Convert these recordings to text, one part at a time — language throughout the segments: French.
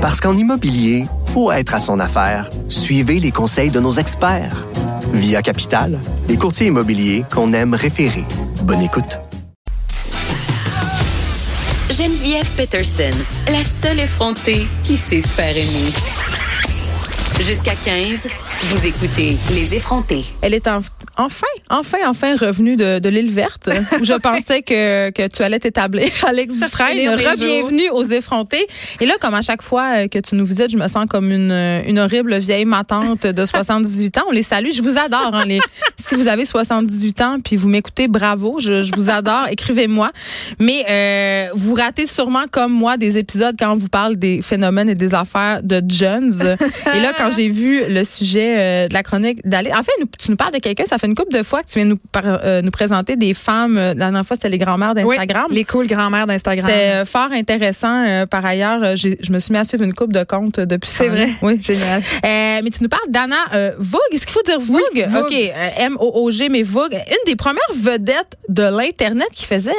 Parce qu'en immobilier, faut être à son affaire. Suivez les conseils de nos experts. Via Capital, les courtiers immobiliers qu'on aime référer. Bonne écoute. Geneviève Peterson, la seule effrontée qui sait se faire aimer. Jusqu'à 15, vous écoutez Les effrontés. Elle est en- enfin, enfin, enfin revenue de, de l'île verte où je pensais que, que tu allais t'établir. Alex Dufresne, re-bienvenue aux effrontés. Et là, comme à chaque fois euh, que tu nous visites, je me sens comme une, une horrible vieille matante de 78 ans. On les salue. Je vous adore. hein, les, si vous avez 78 ans puis vous m'écoutez, bravo. Je, je vous adore. Écrivez-moi. Mais euh, vous ratez sûrement comme moi des épisodes quand on vous parle des phénomènes et des affaires de Jones. Et là, quand j'ai vu le sujet euh, de la chronique d'aller, en fait, nous- tu nous parles de quelqu'un, ça fait une couple de fois que tu viens nous, par- euh, nous présenter des femmes. euh, La dernière fois, c'était les grand-mères d'Instagram. Oui, les cool grand-mères d'Instagram. C'était euh, fort intéressant. Euh, par ailleurs, je me suis mis à suivre une coupe de comptes depuis C'est vrai. Oui. Génial. Euh, mais tu nous parles d'Anna Vogue. Est-ce qu'il faut dire Vogue? Vogue. OK. M-O-O-G, mais Vogue. Une des premières vedettes de l'Internet qui faisait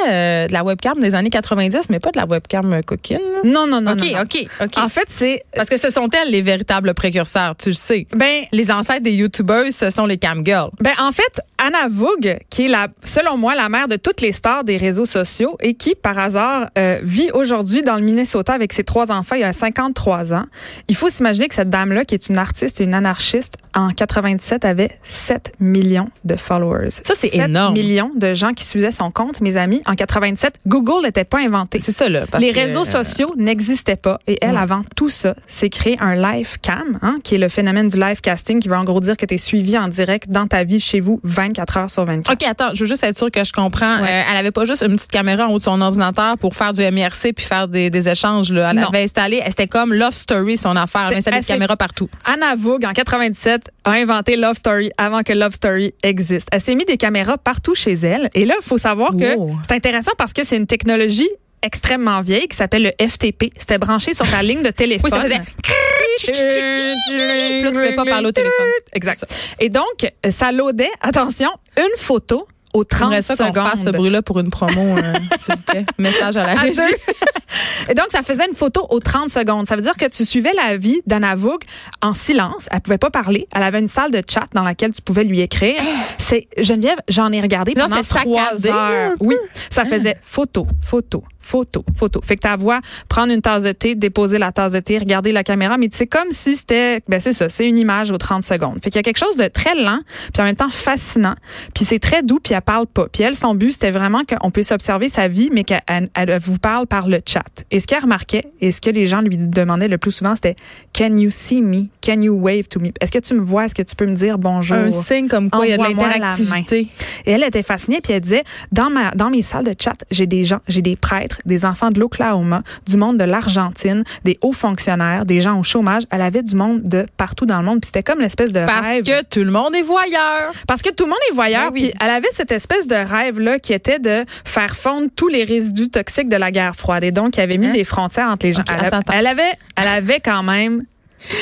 de la webcam des années 90, mais pas de la webcam coquine. Non, non, non. OK, non, non. OK, OK. En fait, c'est. Parce que ce sont elles les véritables précurseurs, tu le sais. Ben, Les ancêtres des YouTubers, ce sont les cam girls. Ben en fait, Anna Vogue, qui est la, selon moi la mère de toutes les stars des réseaux sociaux et qui par hasard euh, vit aujourd'hui dans le Minnesota avec ses trois enfants, il a 53 ans. Il faut s'imaginer que cette dame-là, qui est une artiste et une anarchiste, en 97 avait 7 millions de followers. Ça, c'est 7 énorme. millions de gens qui suivaient son compte, mes amis. En 87, Google n'était pas inventé. C'est ça, là. parce Les que, réseaux euh, sociaux n'existaient pas. Et elle, avant tout ça, s'est créé un live cam, hein, qui est le phénomène du live casting, qui veut en gros dire que tu es suivi en direct dans ta vie chez vous 24 heures sur 24. OK, attends, je veux juste être sûre que je comprends. Ouais. Euh, elle avait pas juste une petite caméra en haut de son ordinateur pour faire du MIRC puis faire des, des échanges. Là. Elle Non. avait installé, c'était comme Love Story, son affaire. Elle installait des caméras partout. Anna Vogue, en 97, a inventé Love Story avant que Love Story existe. Elle s'est mis des caméras partout chez elle. Et là, il faut savoir que Wow. c'est intéressant parce que c'est une technologie extrêmement vieille qui s'appelle le FTP. C'était branché sur ta ligne de téléphone. Oui, ça faisait. Là, tu pouvais pas parler au téléphone. Exact. Et donc, ça loadait, attention, une photo aux 30 J'aimerais ça qu'on secondes. fasse ce bruit-là pour une promo, euh, s'il vous plaît. Message à la régie. Et donc, ça faisait une photo aux 30 secondes. Ça veut dire que tu suivais la vie d'Anna Vogue en silence. Elle pouvait pas parler. Elle avait une salle de chat dans laquelle tu pouvais lui écrire. C'est Geneviève, j'en ai regardé pendant trois heures. Oui, ça faisait photo, photo, photo, photo. Fait que ta voix, prendre une tasse de thé, déposer la tasse de thé, regarder la caméra, mais c'est comme si c'était, ben c'est ça, c'est une image aux 30 secondes. Fait qu'il y a quelque chose de très lent, puis en même temps fascinant, puis c'est très doux, puis elle parle pas. Puis elle, son but, c'était vraiment qu'on puisse observer sa vie, mais qu'elle elle- elle vous parle par le chat. Et ce qu'elle remarquait, et ce que les gens lui demandaient le plus souvent, c'était Can you see me? Can you wave to me? Est-ce que tu me vois? Est-ce que tu peux me dire bonjour? Un signe comme quoi il y a de l'interactivité. Et elle était fascinée, puis elle disait, dans, ma, dans mes salles de chat, j'ai des gens, j'ai des prêtres, des enfants de l'Oklahoma, du monde de l'Argentine, des hauts fonctionnaires, des gens au chômage. Elle avait du monde de partout dans le monde, puis c'était comme l'espèce de Parce rêve. que tout le monde est voyeur. Parce que tout le monde est voyeur, Ben oui. puis elle avait cette espèce de rêve-là qui était de faire fondre tous les résidus toxiques de la guerre froide. Et donc, elle avait mis Hein? des frontières entre les gens. Elle, attends, attends. elle avait, elle avait quand même...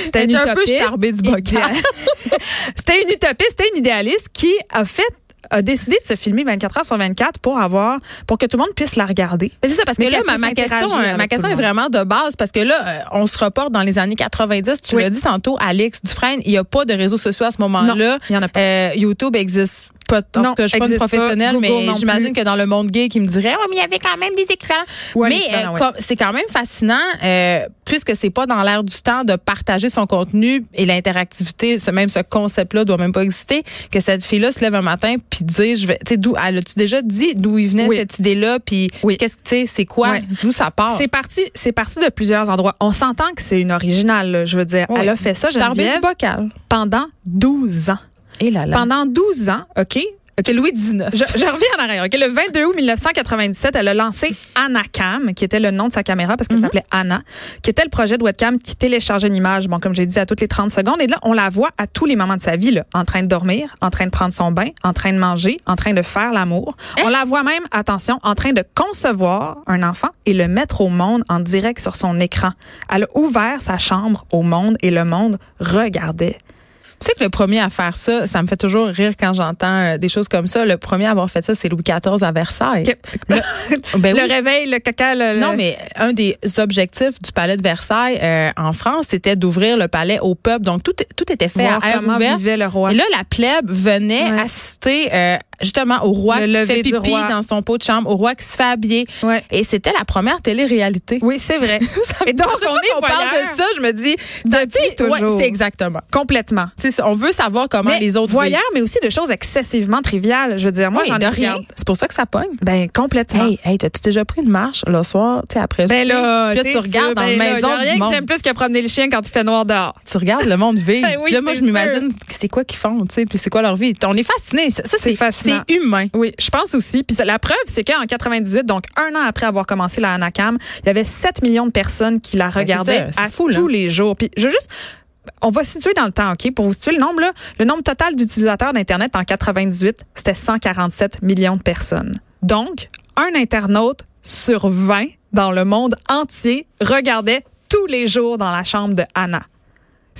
C'était une un peu du bocal. C'était une utopiste, c'était une idéaliste qui a fait a décidé de se filmer 24 heures sur 24 pour avoir pour que tout le monde puisse la regarder. Mais c'est ça, parce que là, ma, ma question, euh, ma question est vraiment de base parce que là, euh, on se reporte dans les années 90. Tu Oui. l'as dit tantôt, Alex Dufresne, il n'y a pas de réseaux sociaux à ce moment-là. Il y en a pas. Euh, YouTube existe pas. En Non, tout cas, je suis pas une pas. professionnelle, mais j'imagine que dans le monde gay, qui me dirait, oh, mais il y avait quand même des équivalents. Ouais, mais euh, ouais. c'est quand même fascinant, euh, puisque c'est pas dans l'air du temps de partager son contenu et l'interactivité, ce même ce concept-là doit même pas exister, que cette fille-là se lève un matin puis dit, je vais, tu sais, d'où, elle a-tu déjà dit d'où il venait Oui. cette idée-là, puis Oui. qu'est-ce que, tu sais, c'est quoi, d'où ça part? C'est parti, c'est parti de plusieurs endroits. On s'entend que c'est une originale, là, je veux dire. Elle a fait ça, Tarbé du Geneviève, bocal. pendant 12 ans. Et là là. Pendant 12 ans, OK? C'est Louis XIX. Je, je reviens en arrière. OK? Le 22 août 1997, elle a lancé Anacam, qui était le nom de sa caméra parce qu'elle Mhm. s'appelait Anna, qui était le projet de webcam qui téléchargeait une image, bon, comme j'ai dit, à toutes les 30 secondes. Et là, on la voit à tous les moments de sa vie, là, en train de dormir, en train de prendre son bain, en train de manger, en train de faire l'amour. Hein? On la voit même, attention, en train de concevoir un enfant et le mettre au monde en direct sur son écran. Elle a ouvert sa chambre au monde et le monde regardait. Tu sais que le premier à faire ça, ça me fait toujours rire quand j'entends euh, des choses comme ça. Le premier à avoir fait ça, c'est Louis XIV à Versailles. Ben le oui. réveil, le caca, le, Non, mais un des objectifs du palais de Versailles euh, en France, c'était d'ouvrir le palais au peuple. Donc, tout, tout était fait voir à air comment ouvert. vivait le roi. Et là, la plèbe venait Ouais. assister euh, justement au roi Le qui fait pipi dans son pot de chambre, au roi qui se fait habiller. Ouais. Et c'était la première télé-réalité. Oui, c'est vrai. Et donc, on est qu'on parle de ça, je me dis, sais, ouais, c'est exactement. complètement. On veut savoir comment Mais les autres voyeurs, mais aussi de choses excessivement triviales. Je veux dire, moi, Oui, j'en ai rien. C'est pour ça que ça pogne. Ben, complètement. Hey, hey, t'as-tu déjà pris une marche le soir, tu sais, après Ben là, Puis là, c'est tu regardes sûr, dans ben la là, maison y a rien du que monde. j'aime plus que promener le chien quand il fait noir dehors. Tu regardes le monde vivre. Ben oui, là, moi, c'est je m'imagine c'est quoi qu'ils font, tu sais, puis c'est quoi leur vie? On est fascinés. Ça, C'est c'est c'est humain. Oui, je pense aussi. Puis la preuve, c'est qu'en 98, donc un an après avoir commencé la Anacam, il y avait 7 millions de personnes qui la Ben, regardaient ça, à fou, là. tous les jours. Puis je veux juste on va situer dans le temps, OK? Pour vous situer le nombre, là, le nombre total d'utilisateurs d'Internet en 98, c'était 147 millions de personnes. Donc, un internaute sur 20 dans le monde entier regardait tous les jours dans la chambre de Anna.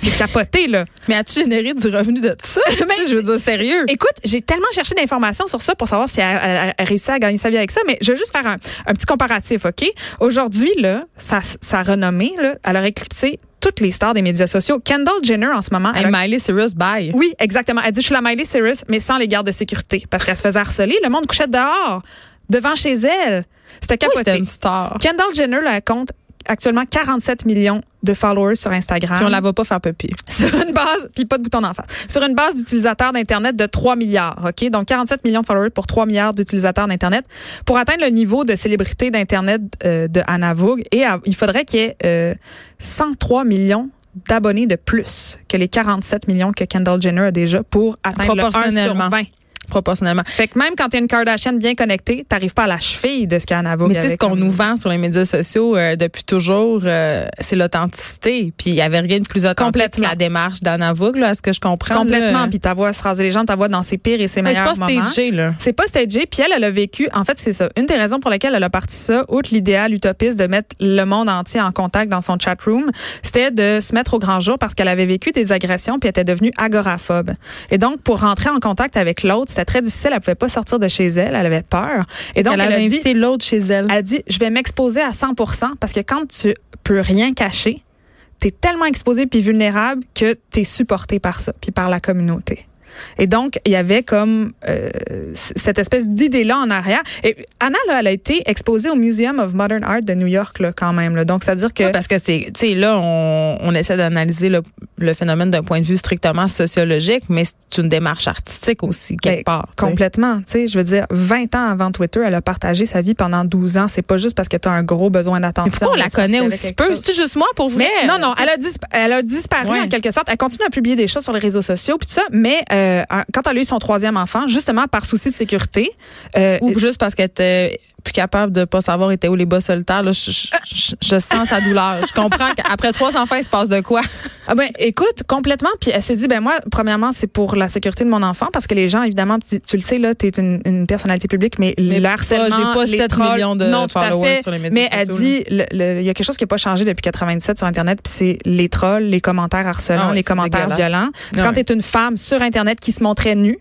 C'est capoté, là. Mais as-tu généré du revenu de ça? Tu sais, je veux dire, sérieux. Écoute, j'ai tellement cherché d'informations sur ça pour savoir si elle, elle- elle réussit à gagner sa vie avec ça, mais je veux juste faire un, un petit comparatif, OK? Aujourd'hui, là, sa, sa renommée, là, elle a éclipsé toutes les stars des médias sociaux. Kendall Jenner, en ce moment, Hey, a- Miley Cyrus, bye. oui, exactement. Elle dit, je suis la Miley Cyrus, mais sans les gardes de sécurité, parce qu'elle se faisait harceler. Le monde couchait dehors, devant chez elle. C'était Oui, capoté. c'était une star? Kendall Jenner, là, elle compte actuellement 47 millions de followers sur Instagram Puis on la va pas faire pipi. sur une base, puis pas de bouton d'en face, sur une base d'utilisateurs d'Internet de 3 milliards, OK? Donc, 47 millions de followers pour 3 milliards d'utilisateurs d'Internet. Pour atteindre le niveau de célébrité d'Internet euh, de Anna Vogue, et à- il faudrait qu'il y ait euh, 103 millions d'abonnés de plus que les 47 millions que Kendall Jenner a déjà pour atteindre le 1 sur Proportionnellement. 20. Proportionnellement. Fait que même quand tu une Kardashian bien connectée, t'arrives pas à la cheville de ce qu'Anna Vogue Mais tu sais, ce qu'on nous vend sur les médias sociaux euh, depuis toujours, euh, c'est l'authenticité. Puis il y avait rien de plus authentique Complètement. que la démarche d'Anna Vogue, là, à ce que je comprends. Complètement. là. Puis ta voix se raser les gens, ta voix dans ses pires et ses Mais c'est meilleurs pas moments. stagé, là. C'est pas stagé, puis elle, elle a vécu, en fait, c'est ça. Une des raisons pour lesquelles elle a parti ça, outre l'idéal utopiste de mettre le monde entier en contact dans son chat room, c'était de se mettre au grand jour parce qu'elle avait vécu des agressions puis elle était devenue agoraphobe. Et donc, pour rentrer en contact avec l'autre, c'était très difficile. Elle pouvait pas sortir de chez elle. Elle avait peur. Et donc, elle elle, avait a dit, invité l'autre chez elle. elle a dit, je vais m'exposer à 100 parce que quand tu peux rien cacher, tu es tellement exposé puis vulnérable que tu es supporté par ça puis par la communauté. Et donc, il y avait comme euh, cette espèce d'idée-là en arrière. Et Anna, là, elle a été exposée au Museum of Modern Art de New York, là, quand même. Là. Donc, c'est-à-dire que... Oui, parce que c'est, tu sais, là, on, on essaie d'analyser le, le phénomène d'un point de vue strictement sociologique, mais c'est une démarche artistique aussi, quelque Ben, part. tu sais. Complètement. Tu sais, je veux dire, 20 ans avant Twitter, elle a partagé sa vie pendant 12 ans. C'est pas juste parce que tu as un gros besoin d'attention. Pourquoi on la connaît aussi quelque peu? C'est juste moi, pour vrai? Mais non, non, elle a, disp- elle a disparu Ouais. en quelque sorte. Elle continue à publier des choses sur les réseaux sociaux puis tout ça, mais euh, un- quand elle a eu son troisième enfant, justement par souci de sécurité, euh, Ou juste parce qu'elle était plus capable de pas savoir était où les bas solitaires. Là, je, je- je- je sens sa douleur. Je comprends qu'après trois enfants, il se passe de quoi? ah ben écoute complètement. Puis elle s'est dit ben moi premièrement c'est pour la sécurité de mon enfant parce que les gens évidemment tu, tu le sais là t'es une, une personnalité publique mais, Mais le harcèlement j'ai pas les 7 trolls, millions de non, followers fait. sur les médias mais elle dit il y a quelque chose qui n'a pas changé depuis 97 sur internet puis c'est les trolls les commentaires harcelants Ah oui, les commentaires violents Ah quand tu es une femme sur internet qui se montrait nue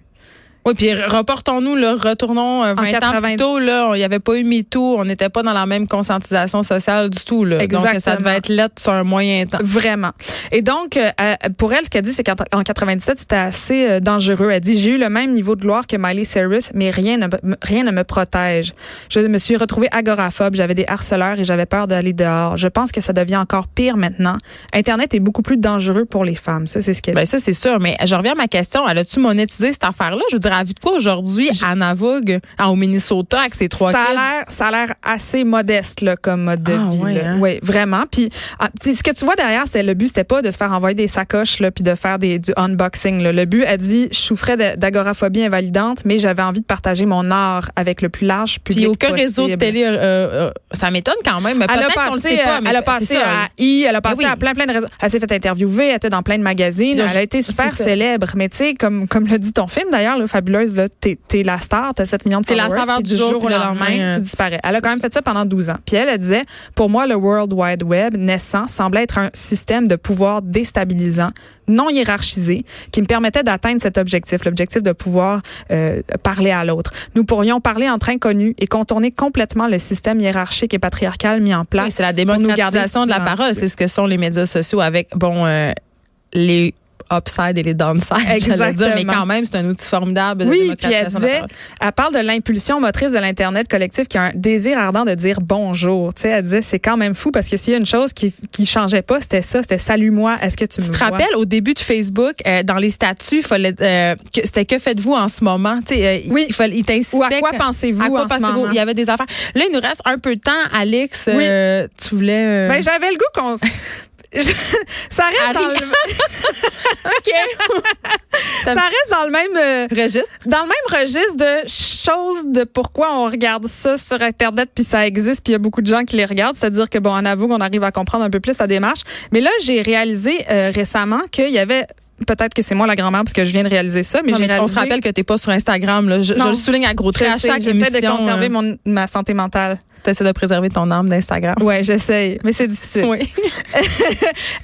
Oui, puis reportons-nous, là, retournons euh, 20 ans 80. plus tôt, là, il n'y avait pas eu MeToo, on n'était pas dans la même conscientisation sociale du tout, là. Donc, ça Exactement. devait être lettre sur un moyen temps. Vraiment. Et donc, euh, euh, pour elle, ce qu'elle dit, c'est qu'en en 97, c'était assez euh, dangereux. Elle dit, j'ai eu le même niveau de gloire que Miley Cyrus, mais rien ne, me- rien ne me protège. Je me suis retrouvée agoraphobe, j'avais des harceleurs et j'avais peur d'aller dehors. Je pense que ça devient encore pire maintenant. Internet est beaucoup plus dangereux pour les femmes. Ça, c'est ce qu'elle Ben ça, c'est sûr. Mais je reviens à ma question. Elle a-tu monétisé cette affaire-là? Je veux dire, à vue de quoi aujourd'hui, Anna Vogue, ah, au Minnesota, avec ses trois ça a l'air ça a l'air assez modeste là, comme mode de Ah, vie là. hein? Vraiment puis ah, ce que tu vois derrière c'est le but c'était pas de se faire envoyer des sacoches là puis de faire des du unboxing là. le but a dit je souffrais d'agoraphobie invalidante mais j'avais envie de partager mon art avec le plus large public Puis aucun réseau de télé, euh, euh, ça m'étonne quand même. Elle a Peut-être qu'on le passé, sait pas. euh, mais elle a c'est passé ça. à I, elle a passé oui. à plein plein de réseaux. Elle s'est fait interviewer, elle était dans plein de magazines, là, elle a été super célèbre. Mais tu sais, comme comme le dit ton film d'ailleurs, le fabuleuse, là, t'es, t'es la star, t'as 7 millions de la followers, saveur puis du jour, au lendemain, lendemain, tu euh, disparais. Elle a quand même fait ça pendant 12 ans. Puis elle, elle disait, pour moi, le World Wide Web naissant semblait être un système de pouvoir déstabilisant, non hiérarchisé, qui me permettait d'atteindre cet objectif, l'objectif de pouvoir euh, parler à l'autre. Nous pourrions parler entre inconnus et contourner complètement le système hiérarchique et patriarcal mis en place. Oui, c'est la démocratisation de la parole. C'est ce que sont les médias sociaux avec, bon, euh, les upside et les downside, j'allais dire, mais Exactement. quand même, c'est un outil formidable de Oui, puis elle disait, elle parle de l'impulsion motrice de l'Internet collectif qui a un désir ardent de dire bonjour. Tu sais, elle disait, c'est quand même fou parce que s'il y a une chose qui, qui changeait pas, c'était ça, c'était salut-moi, est-ce que tu, Tu me te vois? rappelles, au début de Facebook, euh, dans les statuts, il fallait, euh, que- c'était que faites-vous en ce moment? Tu sais, euh, Oui. Il, fallait, il Ou à quoi pensez-vous à quoi en ce pensez-vous? moment? Il y avait des affaires. Là, il nous reste un peu de temps. Alex, Oui. euh, tu voulais... euh, Ben, j'avais le goût qu'on... Je- ça reste dans le, OK. ça reste dans le même euh, Registre. dans le même registre de choses de pourquoi on regarde ça sur internet puis ça existe puis il y a beaucoup de gens qui les regardent c'est-à-dire que bon on avoue qu'on arrive à comprendre un peu plus la démarche mais là j'ai réalisé euh, récemment qu'il y avait peut-être que c'est moi la grand-mère parce que je viens de réaliser ça mais Non, mais on réalisé se rappelle que t'es pas sur Instagram. Là. Je, le souligne à gros traits à chaque j'essaie de émission. conserver euh, mon, ma santé mentale T'essaies de préserver ton âme d'Instagram. ouais j'essaie mais c'est difficile Oui.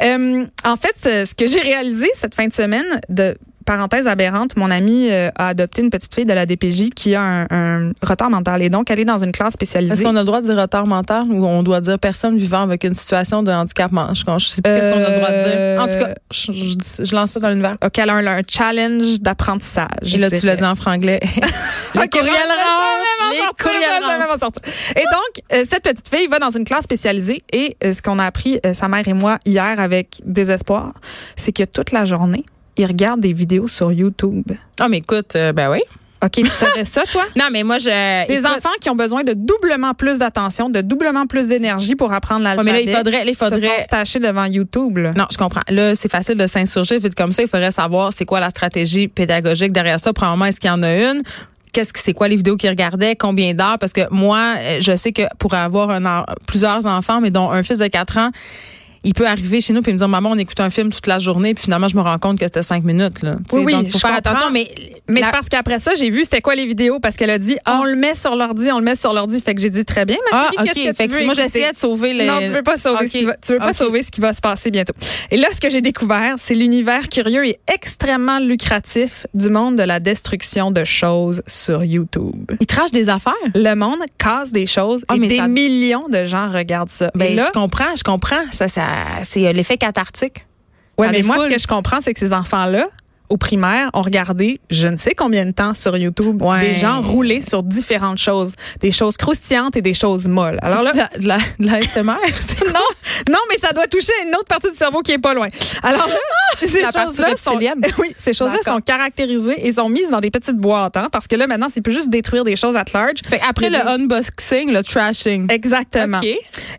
Euh, en fait, ce que j'ai réalisé cette fin de semaine, de parenthèse aberrante, mon ami euh, a adopté une petite fille de la DPJ qui a un, un retard mental et donc elle est dans une classe Est-ce spécialisée. qu'on a le droit de dire retard mental ou on doit dire personne vivant avec une situation de handicap manche? Je sais plus qu'est-ce qu'on a le droit de dire. En tout cas, je, je je lance ça dans l'univers. Ok, elle a un, un challenge d'apprentissage. Et là, je tu l'as dirais. dit en franglais. les Ok, courriels rentrent! Les sortir, sortir. Et donc, euh, cette petite fille va dans une classe spécialisée et euh, ce qu'on a appris, euh, sa mère et moi, hier avec désespoir, c'est que toute la journée, ils regardent des vidéos sur YouTube. Ah, mais écoute, euh, ben oui. OK, tu savais ça, toi? Non, mais moi, je. Des écoute, enfants qui ont besoin de doublement plus d'attention, de doublement plus d'énergie pour apprendre ouais, l'alphabet. mais là, il faudrait. là, il faudrait se tâcher devant YouTube. là. Non, je comprends. Là, c'est facile de s'insurger vite comme ça. Il faudrait savoir c'est quoi la stratégie pédagogique derrière ça. Premièrement, est-ce qu'il y en a une? Qu'est-ce que c'est quoi les vidéos qu'ils regardaient? Combien d'heures? Parce que moi, euh, je sais que pour avoir un plusieurs enfants, mais dont un fils de 4 ans, il peut arriver chez nous puis me dire maman on écoute un film toute la journée puis finalement je me rends compte que c'était cinq minutes là. Oui, oui, donc faut je faire comprends. attention mais Mais la- c'est parce qu'après ça, j'ai vu c'était quoi les vidéos parce qu'elle a dit Ah. on le met sur l'ordi, on le met sur l'ordi. Fait que j'ai dit très bien, ma ah chérie, ok qu'est-ce que fait tu veux moi j'essayais de sauver les Non, tu veux pas sauver ce qui va, tu veux pas sauver ce qui va se passer bientôt. Et là, ce que j'ai découvert, c'est l'univers curieux et extrêmement lucratif du monde de la destruction de choses sur YouTube. ils trachent des affaires? Le monde casse des choses Ah, et mais des ça- millions de gens regardent ça. Ben là, je comprends, je comprends. Ça, ça c'est euh, l'effet cathartique. Ça mais moi, ce que je comprends, c'est que ces enfants-là, au primaire, ont regardé je ne sais combien de temps sur YouTube Ouais. des gens rouler sur différentes choses, des choses croustillantes et des choses molles. Alors là, de la, de la, de la non, non, mais ça doit toucher une autre partie du cerveau qui est pas loin. Alors là, ces choses-là sont, oui, ces choses-là sont caractérisées et sont mises dans des petites boîtes, hein, parce que là maintenant, c'est plus juste détruire des choses at large. Fait après le des- unboxing, le trashing. Exactement.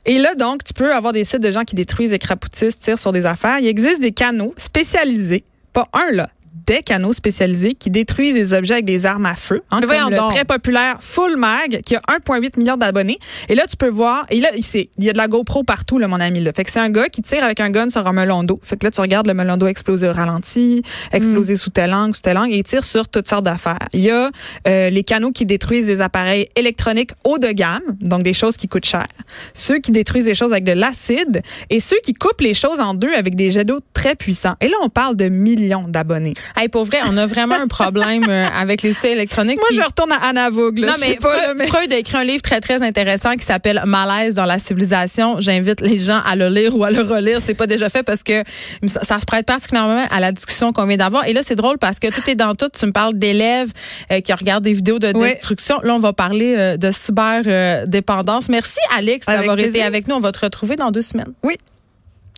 Et là, donc, tu peux avoir des sites de gens qui détruisent, écrapoutissent, tirent sur des affaires. Il existe des canaux spécialisés, pas un là, des canaux spécialisés qui détruisent des objets avec des armes à feu, hein, comme le donc. très populaire Full Mag qui a 1,8 milliard d'abonnés. Et là, tu peux voir, et là, il y a de la GoPro partout, là, mon ami. Là. Fait que c'est un gars qui tire avec un gun sur un melon d'eau. Fait que là, tu regardes le melon d'eau exploser au ralenti, exploser Mm. sous telle angle, sous telle angle, et il tire sur toutes sortes d'affaires. Il y a euh, les canaux qui détruisent des appareils électroniques haut de gamme, donc des choses qui coûtent cher. Ceux qui détruisent des choses avec de l'acide et ceux qui coupent les choses en deux avec des jets d'eau très puissants. Et là, on parle de millions d'abonnés. Hey, pour vrai, on a vraiment un problème euh, avec les outils électroniques. Moi, je retourne à Anna Vogue. là. non, mais pas, Freud, mais- Freud a écrit un livre très, très intéressant qui s'appelle Malaise dans la civilisation. J'invite les gens à le lire ou à le relire. C'est pas déjà fait parce que ça, ça se prête particulièrement à la discussion qu'on vient d'avoir. Et là, c'est drôle parce que tout est dans tout. Tu me parles d'élèves euh, qui regardent des vidéos de Oui. destruction. Là, on va parler euh, de cyberdépendance. Merci, Alex, d'avoir été avec nous. On va te retrouver dans deux semaines. Oui.